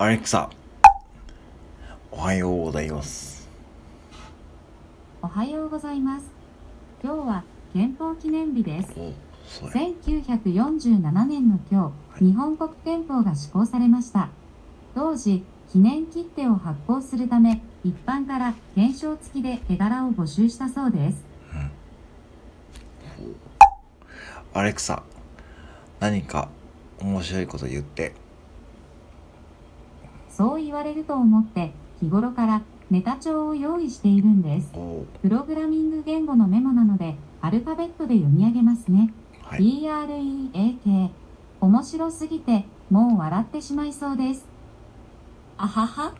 アレクサ、おはようございます。おはようございます。今日は憲法記念日です。お、それ。1947年の今日、日本国憲法が施行されました。当時、記念切手を発行するため、一般から懸賞付きで絵柄を募集したそうです。アレクサ、何か面白いこと言って。そう言われると思って、日頃からネタ帳を用意しているんです。お、プログラミング言語のメモなので、アルファベットで読み上げますね。はい。BREAK 面白すぎてもう笑ってしまいそうです。あはは